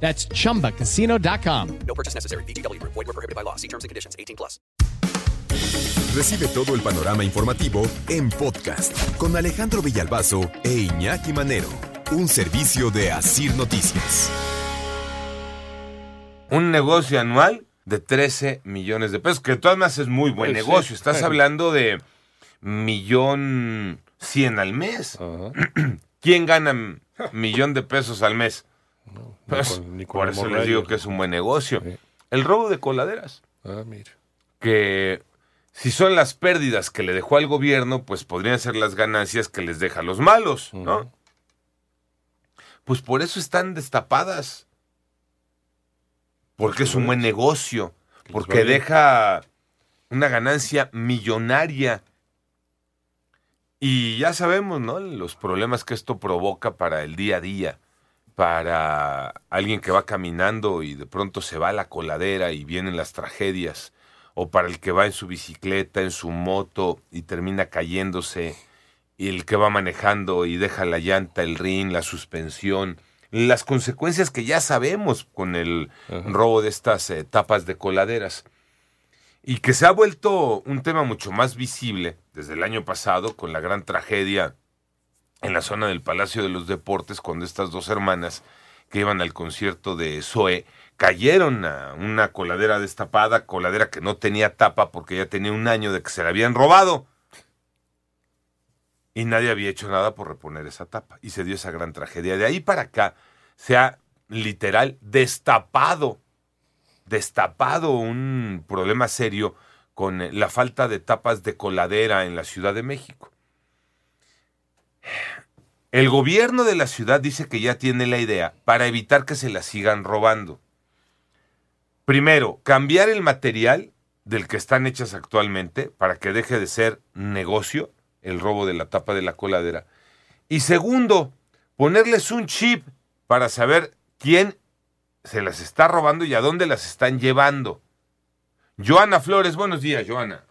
That's chumbacasino.com. No purchase necessary. BGW. Void were prohibited by law. See terms and conditions. 18 plus. Recibe todo el panorama informativo en podcast con Alejandro Villalbazo e Iñaki Manero, un servicio de Asir Noticias. Un negocio anual de 13 millones de pesos, que de todas maneras es muy buen Pues sí, negocio. Estás hablando de millón cien al mes. ¿Quién gana millón de pesos al mes? Pues, con- ni con por eso les digo que es un buen negocio. Sí. El robo de coladeras, Ah, mira. que si son las pérdidas que le dejó al gobierno, pues podrían ser las ganancias que les deja a los malos, ¿no? Pues por eso están destapadas. Porque es un buen negocio. Porque deja una ganancia millonaria. Y ya sabemos, ¿no? Los problemas que esto provoca para el día a día. Para alguien que va caminando y de pronto se va a la coladera y vienen las tragedias. O para el que va en su bicicleta, en su moto y termina cayéndose. Y el que va manejando y deja la llanta, el rin, la suspensión. Las consecuencias que ya sabemos con el Ajá. robo de estas eh, tapas de coladeras. Y que se ha vuelto un tema mucho más visible desde el año pasado con la gran tragedia en la zona del Palacio de los Deportes cuando estas dos hermanas que iban al concierto de Zoe cayeron a una coladera destapada, coladera que no tenía tapa porque ya tenía un año de que se la habían robado. Y nadie había hecho nada por reponer esa tapa. Y se dio esa gran tragedia. De ahí para acá se ha literal destapado, destapado un problema serio con la falta de tapas de coladera en la Ciudad de México. El gobierno de la ciudad dice que ya tiene la idea para evitar que se la sigan robando. Primero, cambiar el material del que están hechas actualmente para que deje de ser negocio el robo de la tapa de la coladera. Y segundo, ponerles un chip para saber quién se las está robando y a dónde las están llevando. Joana Flores, buenos días, Joana.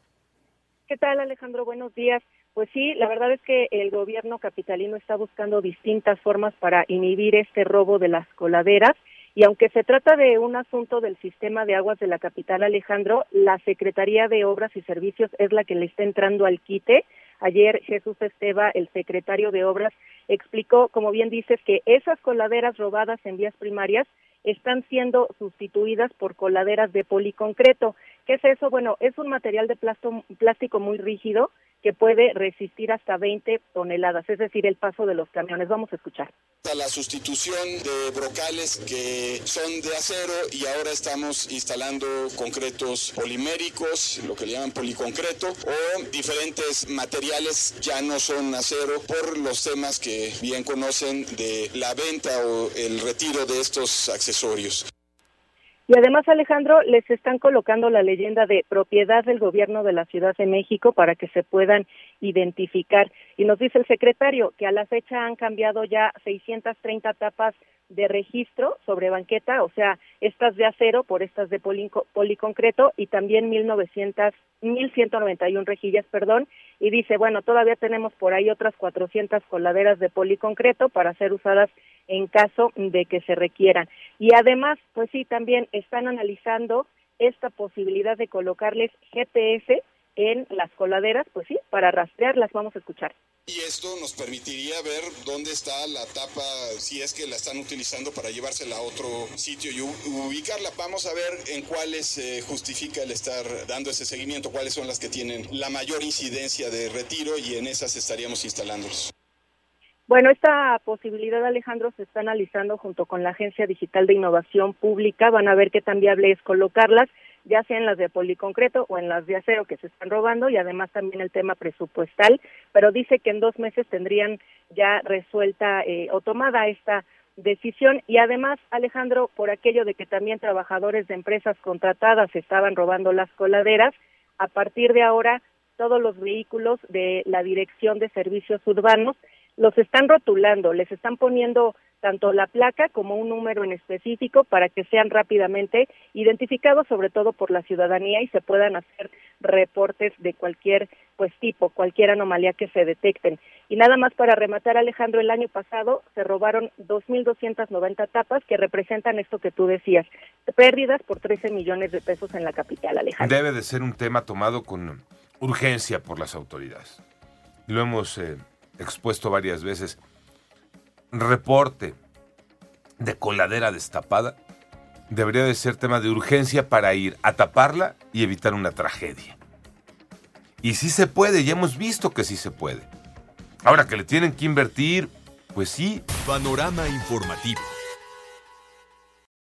¿Qué tal, Alejandro? Buenos días. Pues sí, la verdad es que el gobierno capitalino está buscando distintas formas para inhibir este robo de las coladeras. Y aunque se trata de un asunto del sistema de aguas de la capital, Alejandro, la Secretaría de Obras y Servicios es la que le está entrando al quite. Ayer Jesús Esteba, el secretario de Obras, explicó, como bien dices, que esas coladeras robadas en vías primarias están siendo sustituidas por coladeras de policoncreto. ¿Qué es eso? Bueno, es un material de plástico muy rígido que puede resistir hasta 20 toneladas, es decir, el paso de los camiones. Vamos a escuchar. la sustitución de brocales que son de acero y ahora estamos instalando concretos poliméricos, lo que le llaman policoncreto, o diferentes materiales ya no son acero por los temas que bien conocen de la venta o el retiro de estos accesorios. Y además, Alejandro, les están colocando la leyenda de propiedad del gobierno de la Ciudad de México para que se puedan identificar. Y nos dice el secretario que a la fecha han cambiado ya 630 tapas de registro sobre banqueta, o sea, estas de acero por estas de policoncreto y también 1900, 1191 rejillas, perdón, y dice, bueno, todavía tenemos por ahí otras 400 coladeras de policoncreto para ser usadas en caso de que se requieran. Y además, pues sí, también están analizando esta posibilidad de colocarles GPS en las coladeras, pues sí, para rastrearlas, vamos a escuchar. Y esto nos permitiría ver dónde está la tapa, si es que la están utilizando para llevársela a otro sitio y ubicarla. Vamos a ver en cuáles eh, justifica el estar dando ese seguimiento, cuáles son las que tienen la mayor incidencia de retiro y en esas estaríamos instalándolos. Bueno, esta posibilidad, Alejandro, se está analizando junto con la Agencia Digital de Innovación Pública. Van a ver qué tan viable es colocarlas, ya sea en las de policoncreto o en las de acero que se están robando, y además también el tema presupuestal. Pero dice que en dos meses tendrían ya resuelta eh, o tomada esta decisión y además, Alejandro, por aquello de que también trabajadores de empresas contratadas estaban robando las coladeras, a partir de ahora todos los vehículos de la Dirección de Servicios Urbanos los están rotulando, les están poniendo tanto la placa como un número en específico para que sean rápidamente identificados sobre todo por la ciudadanía y se puedan hacer reportes de cualquier pues tipo, cualquier anomalía que se detecten. Y nada más para rematar Alejandro, el año pasado se robaron 2290 tapas que representan esto que tú decías, pérdidas por 13 millones de pesos en la capital, Alejandro. Debe de ser un tema tomado con urgencia por las autoridades. Lo hemos eh, expuesto varias veces. Reporte de coladera destapada debería de ser tema de urgencia para ir a taparla y evitar una tragedia. Y sí se puede, ya hemos visto que sí se puede. Ahora que le tienen que invertir, pues sí. Panorama informativo.